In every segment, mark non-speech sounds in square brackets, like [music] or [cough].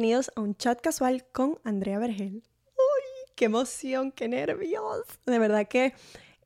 bienvenidos a un chat casual con Andrea Vergel. ¡Uy! ¡Qué emoción! ¡Qué nervios! De verdad que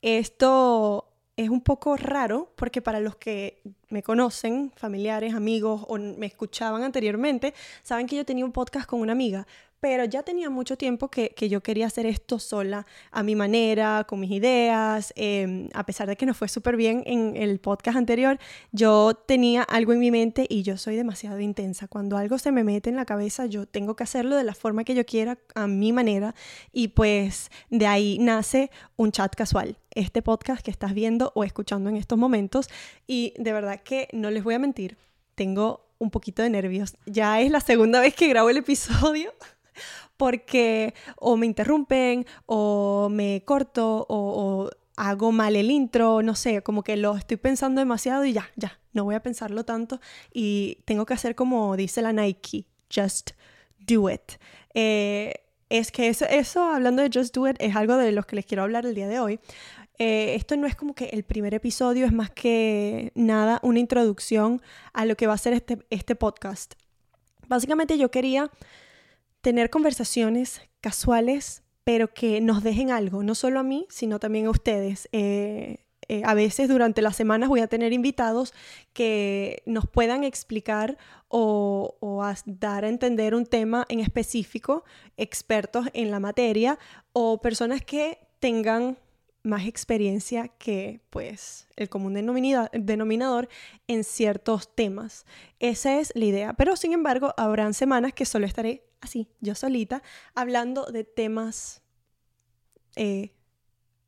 esto es un poco raro porque para los que me conocen, familiares, amigos o me escuchaban anteriormente, saben que yo tenía un podcast con una amiga, pero ya tenía mucho tiempo que, yo quería hacer esto sola, a mi manera, con mis ideas, em, a pesar de que no fue súper bien en el podcast anterior, yo tenía algo en mi mente y yo soy demasiado intensa. Cuando algo se me mete en la cabeza, yo tengo que hacerlo de la forma que yo quiera, a mi manera, y pues de ahí nace un chat casual, este podcast que estás viendo o escuchando en estos momentos, y de verdad que no les voy a mentir, tengo un poquito de nervios. Ya es la segunda vez que grabo el episodio [laughs] porque o me interrumpen o me corto o, hago mal el intro, no sé, como que lo estoy pensando demasiado y ya, ya, no voy a pensarlo tanto y tengo que hacer como dice la Nike, just do it. Eh, es que eso, eso, hablando de Just Do It, es algo de los que les quiero hablar el día de hoy. Eh, esto no es como que el primer episodio, es más que nada una introducción a lo que va a ser este, este podcast. Básicamente yo quería tener conversaciones casuales, pero que nos dejen algo, no solo a mí, sino también a ustedes. Eh, eh, a veces durante las semanas voy a tener invitados que nos puedan explicar o, o dar a entender un tema en específico, expertos en la materia o personas que tengan más experiencia que pues el común denominador en ciertos temas. Esa es la idea. Pero sin embargo, habrán semanas que solo estaré así, yo solita, hablando de temas eh,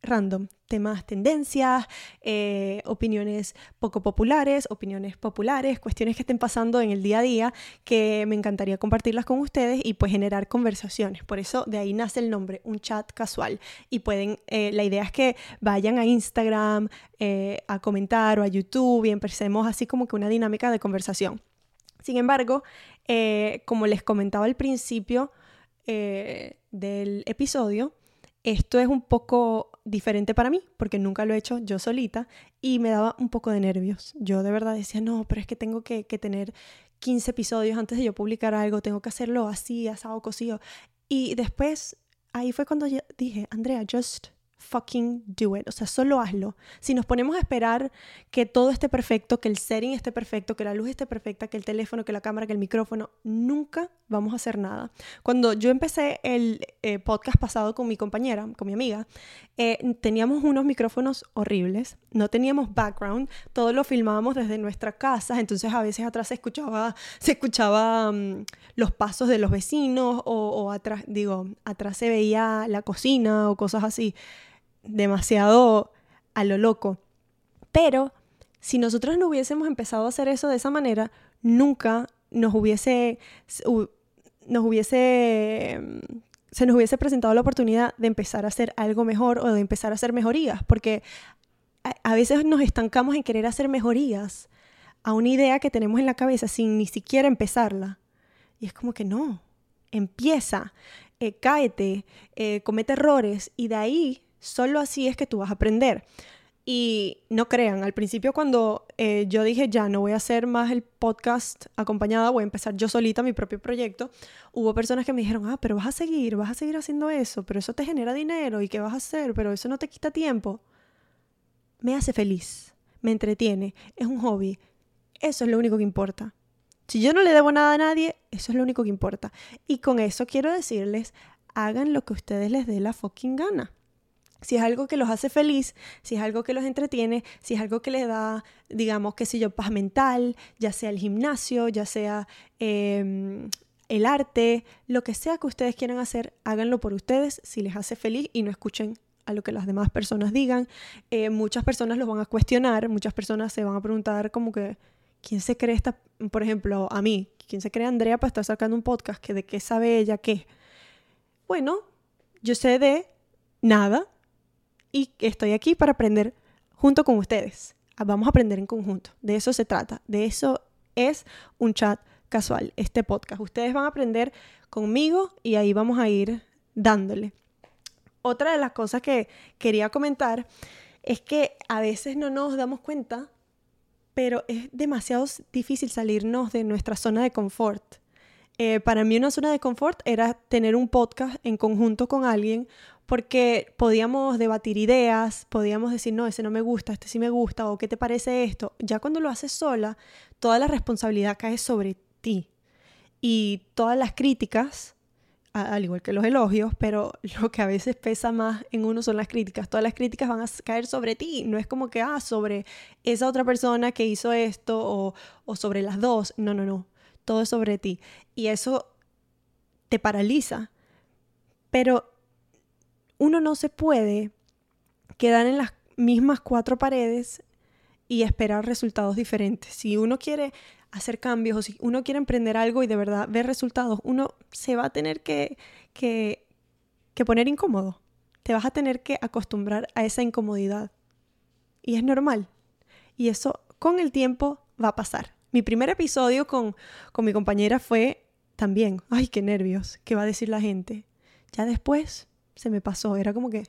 random, temas tendencias, eh, opiniones poco populares, opiniones populares, cuestiones que estén pasando en el día a día que me encantaría compartirlas con ustedes y pues generar conversaciones. Por eso de ahí nace el nombre, un chat casual. Y pueden, eh, la idea es que vayan a Instagram a comentar o a YouTube y empecemos así como que una dinámica de conversación. Sin embargo, eh, como les comentaba al principio eh, del episodio, esto es un poco diferente para mí, porque nunca lo he hecho yo solita y me daba un poco de nervios. Yo de verdad decía, no, pero es que tengo que, tener 15 episodios antes de yo publicar algo, tengo que hacerlo así, asado, cocido. Y después, ahí fue cuando dije, Andrea, just fucking do it. O sea, solo hazlo. Si nos ponemos a esperar que todo esté perfecto, que el setting esté perfecto, que la luz esté perfecta, que el teléfono, que la cámara, que el micrófono, nunca vamos a hacer nada. Cuando yo empecé el eh, podcast pasado con mi compañera, con mi amiga, eh, teníamos unos micrófonos horribles, no teníamos background, todo lo filmábamos desde nuestra casa, entonces a veces atrás se escuchaba, se escuchaba mm, los pasos de los vecinos o, o atrás, digo, atrás se veía la cocina o cosas así demasiado a lo loco. Pero si nosotros no hubiésemos empezado a hacer eso de esa manera, nunca nos hubiese, nos hubiese, se nos hubiese presentado la oportunidad de empezar a hacer algo mejor o de empezar a hacer mejorías, porque a, veces nos estancamos en querer hacer mejorías a una idea que tenemos en la cabeza sin ni siquiera empezarla. Y es como que no, empieza, eh, cáete, eh, comete errores y de ahí Solo así es que tú vas a aprender. Y no crean, al principio cuando eh, yo dije ya no voy a hacer más el podcast acompañada, voy a empezar yo solita mi propio proyecto, hubo personas que me dijeron, ah, pero vas a seguir, vas a seguir haciendo eso, pero eso te genera dinero y qué vas a hacer, pero eso no te quita tiempo. Me hace feliz, me entretiene, es un hobby, eso es lo único que importa. Si yo no le debo nada a nadie, eso es lo único que importa. Y con eso quiero decirles, hagan lo que ustedes les dé la fucking gana si es algo que los hace feliz, si es algo que los entretiene, si es algo que les da, digamos, qué sé yo, paz mental, ya sea el gimnasio, ya sea em, el arte, lo que sea que ustedes quieran hacer, háganlo por ustedes si les hace feliz y no escuchen a lo que las demás personas digan. Eh, muchas personas los van a cuestionar, muchas personas se van a preguntar como que, ¿quién se cree esta, por ejemplo, a mí, ¿quién se cree Andrea para estar sacando un podcast? que ¿De qué sabe ella qué? Bueno, yo sé de nada, y estoy aquí para aprender junto con ustedes. Ah, vamos a aprender en conjunto. De eso se trata. De eso es un chat casual, este podcast. Ustedes van a aprender conmigo y ahí vamos a ir dándole. Otra de las cosas que quería comentar es que a veces no nos damos cuenta, pero es demasiado difícil salirnos de nuestra zona de confort. eh, para mí una zona de confort era tener un podcast en conjunto con alguien porque podíamos debatir ideas, podíamos decir, no, ese no me gusta, este sí me gusta, o qué te parece esto. Ya cuando lo haces sola, toda la responsabilidad cae sobre ti. Y todas las críticas, al igual que los elogios, pero [laughs] lo que a veces pesa más en uno son las críticas. Todas las críticas van a caer sobre ti. No es como que, ah, sobre esa otra persona que hizo esto o, o sobre las dos. No, no, no. Todo es sobre ti. Y eso te paraliza. Pero uno no se puede quedar en las mismas cuatro paredes y esperar resultados diferentes. Si uno quiere hacer cambios o si uno quiere emprender algo y de verdad ver resultados, uno se va a tener que, que, que poner incómodo. Te vas a tener que acostumbrar a esa incomodidad. Y es normal. Y eso con el tiempo va a pasar. Mi primer episodio con, con mi compañera fue también, ay, qué nervios, ¿qué va a decir la gente? Ya después se me pasó, era como que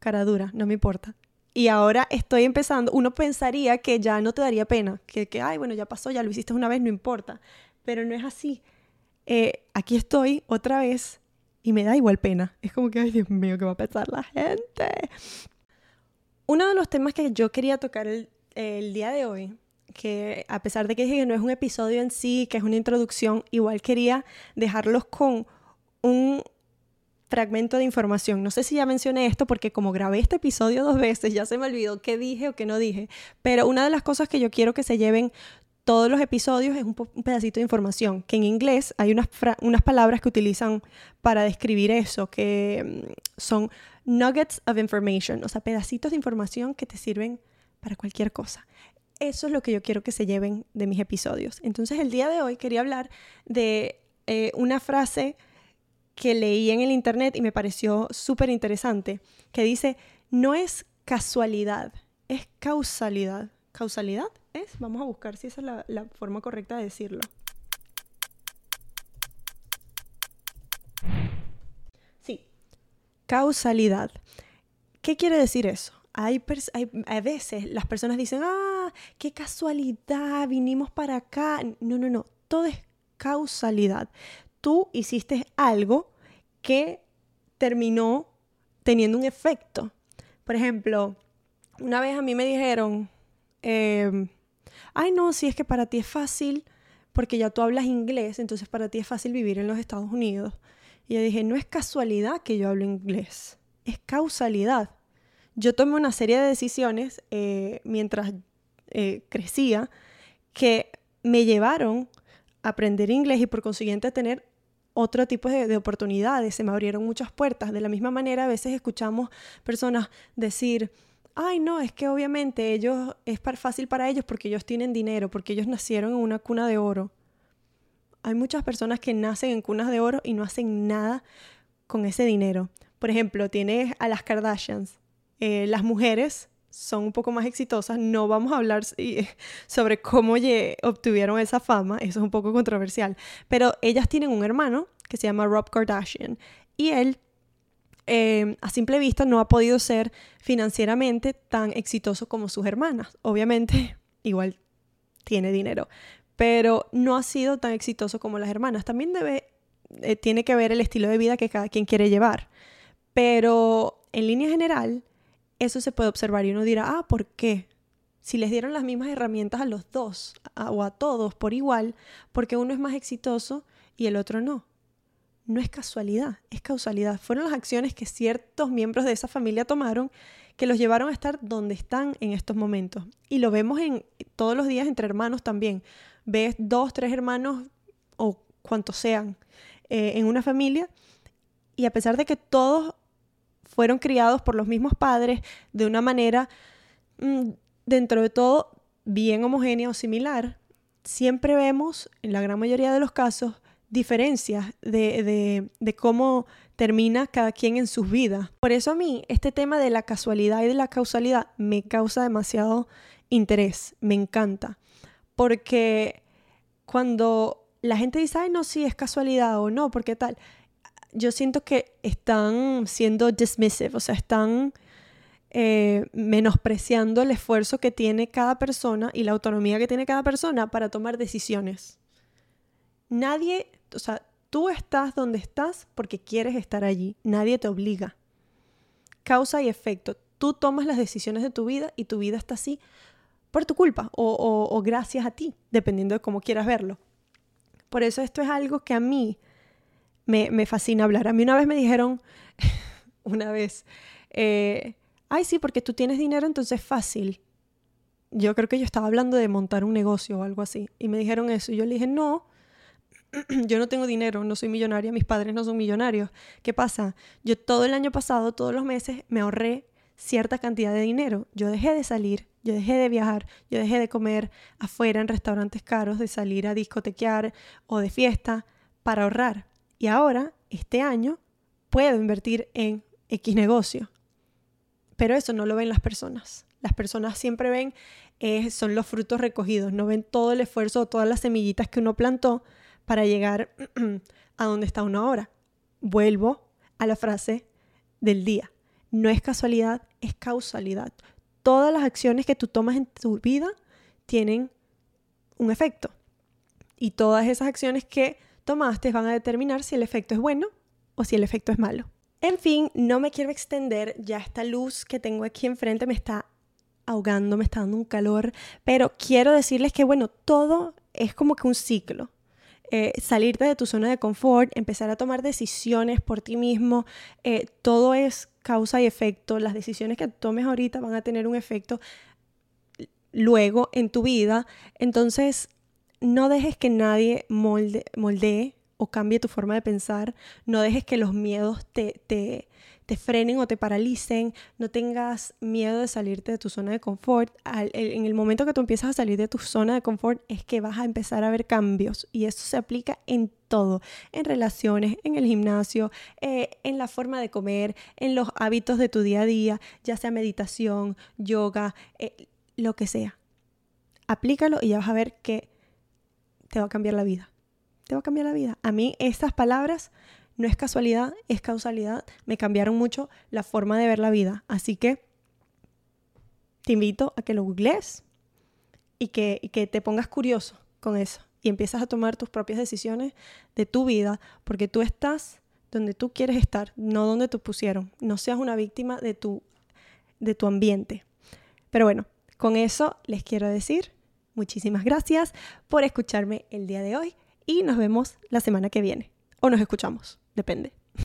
cara dura, no me importa. Y ahora estoy empezando, uno pensaría que ya no te daría pena, que, que ay, bueno, ya pasó, ya lo hiciste una vez, no importa, pero no es así. Eh, aquí estoy otra vez y me da igual pena. Es como que, ay, Dios mío, ¿qué va a pensar la gente? Uno de los temas que yo quería tocar el, el día de hoy que a pesar de que dije que no es un episodio en sí, que es una introducción, igual quería dejarlos con un fragmento de información. No sé si ya mencioné esto porque como grabé este episodio dos veces, ya se me olvidó qué dije o qué no dije. Pero una de las cosas que yo quiero que se lleven todos los episodios es un, pedacito de información, que en inglés hay unas, unas palabras que utilizan para describir eso, que mm, son nuggets of information, o sea, pedacitos de información que te sirven para cualquier cosa. Eso es lo que yo quiero que se lleven de mis episodios. Entonces el día de hoy quería hablar de eh, una frase que leí en el internet y me pareció súper interesante, que dice, no es casualidad, es causalidad. ¿Causalidad es? Vamos a buscar si esa es la, forma correcta de decirlo. Sí, causalidad. ¿Qué quiere decir eso? Hay, hay, a veces las personas dicen, ah, qué casualidad, vinimos para acá. No, no, no, todo es causalidad tú hiciste algo que terminó teniendo un efecto. Por ejemplo, una vez a mí me dijeron, em, ay no, si es que para ti es fácil, porque ya tú hablas inglés, entonces para ti es fácil vivir en los Estados Unidos. Y yo dije, no es casualidad que yo hablo inglés, es causalidad. Yo tomé una serie de decisiones eh, mientras eh, crecía que me llevaron a aprender inglés y por consiguiente a tener otro tipo de, oportunidades, se me abrieron muchas puertas. De la misma manera, a veces escuchamos personas decir, ay, no, es que obviamente ellos es fácil para ellos porque ellos tienen dinero, porque ellos nacieron en una cuna de oro. Hay muchas personas que nacen en cunas de oro y no hacen nada con ese dinero. Por ejemplo, tienes a las Kardashians. Eh, las mujeres son un poco más exitosas. No vamos a hablar [laughs] sobre cómo obtuvieron esa fama, eso es un poco controversial, pero ellas tienen un hermano que se llama Rob Kardashian y él em, a simple vista no ha podido ser financieramente tan exitoso como sus hermanas. Obviamente, [laughs] igual tiene dinero, pero no ha sido tan exitoso como las hermanas. También debe, eh, tiene que ver el estilo de vida que cada quien quiere llevar. Pero en línea general, eso se puede observar y uno dirá, ah, ¿por qué? Si les dieron las mismas herramientas a los dos o a todos por igual, porque uno es más exitoso y el otro no. No es casualidad, es causalidad. Fueron las acciones que ciertos miembros de esa familia tomaron que los llevaron a estar donde están en estos momentos. Y lo vemos en todos los días entre hermanos también. Ves dos, tres hermanos o cuantos sean eh, en una familia y a pesar de que todos fueron criados por los mismos padres de una manera, mm, dentro de todo, bien homogénea o similar, siempre vemos, en la gran mayoría de los casos, diferencias de, de, cómo termina cada quien en sus vidas. Por eso a mí este tema de la casualidad y de la causalidad me causa demasiado interés, me encanta, porque cuando la gente dice, ay, no, sí, es casualidad o no, porque tal, yo siento que están siendo dismissive, o sea, están eh, menospreciando el esfuerzo que tiene cada persona y la autonomía que tiene cada persona para tomar decisiones. Nadie, o sea, Tú estás donde estás porque quieres estar allí. Nadie te obliga. Causa y efecto. Tú tomas las decisiones de tu vida y tu vida está así por tu culpa o, gracias a ti, dependiendo de cómo quieras verlo. Por eso esto es algo que a mí me, me fascina hablar. A mí una vez me dijeron, [laughs] una vez, eh, ay sí, porque tú tienes dinero, entonces es fácil. Yo creo que yo estaba hablando de montar un negocio o algo así. Y me dijeron eso. Y yo le dije, no, [clears throat] yo no tengo dinero, no soy millonaria, mis padres no son millonarios. ¿Qué pasa? Yo todo el año pasado, todos los meses, me ahorré cierta cantidad de dinero. Yo dejé de salir, yo dejé de viajar, yo dejé de comer afuera en restaurantes caros, de salir a discotequear o de fiesta para ahorrar. Y ahora, este año, puedo invertir en X negocio. Pero eso no lo ven las personas. Las personas siempre ven, eh, son los frutos recogidos, no ven todo el esfuerzo todas las semillitas que uno plantó para llegar [clears throat] a donde está uno ahora. Vuelvo a la frase del día. No es casualidad, es causalidad. Todas las acciones que tú tomas en tu vida tienen un efecto. Y todas esas acciones que tomaste van a determinar si el efecto es bueno o si el efecto es malo. En fin, no me quiero extender, ya esta luz que tengo aquí enfrente me está ahogando, me está dando un calor, pero quiero decirles que bueno, todo es como que un ciclo. Eh, salirte de tu zona de confort, empezar a tomar decisiones por ti mismo, eh, todo es causa y efecto. Las decisiones que tomes ahorita van a tener un efecto luego en tu vida. Entonces, no dejes que nadie molde, moldee o cambie tu forma de pensar. No dejes que los miedos te, te, frenen o te paralicen, no tengas miedo de salirte de tu zona de confort. en el momento que tú empiezas a salir de tu zona de confort es que vas a empezar a ver cambios y eso se aplica en todo, en relaciones, en el gimnasio, eh, en la forma de comer, en los hábitos de tu día a día, ya sea meditación, yoga, eh, lo que sea. Aplícalo y ya vas a ver que te va a cambiar la vida. Te va a cambiar la vida. A mí estas palabras no es casualidad, es causalidad. Me cambiaron mucho la forma de ver la vida. Así que te invito a que lo googlees y que, te pongas curioso con eso y empiezas a tomar tus propias decisiones de tu vida porque tú estás donde tú quieres estar, no donde te pusieron. No seas una víctima de tu, de tu ambiente. Pero bueno, con eso les quiero decir muchísimas gracias por escucharme el día de hoy y nos vemos la semana que viene. O nos escuchamos. Depende.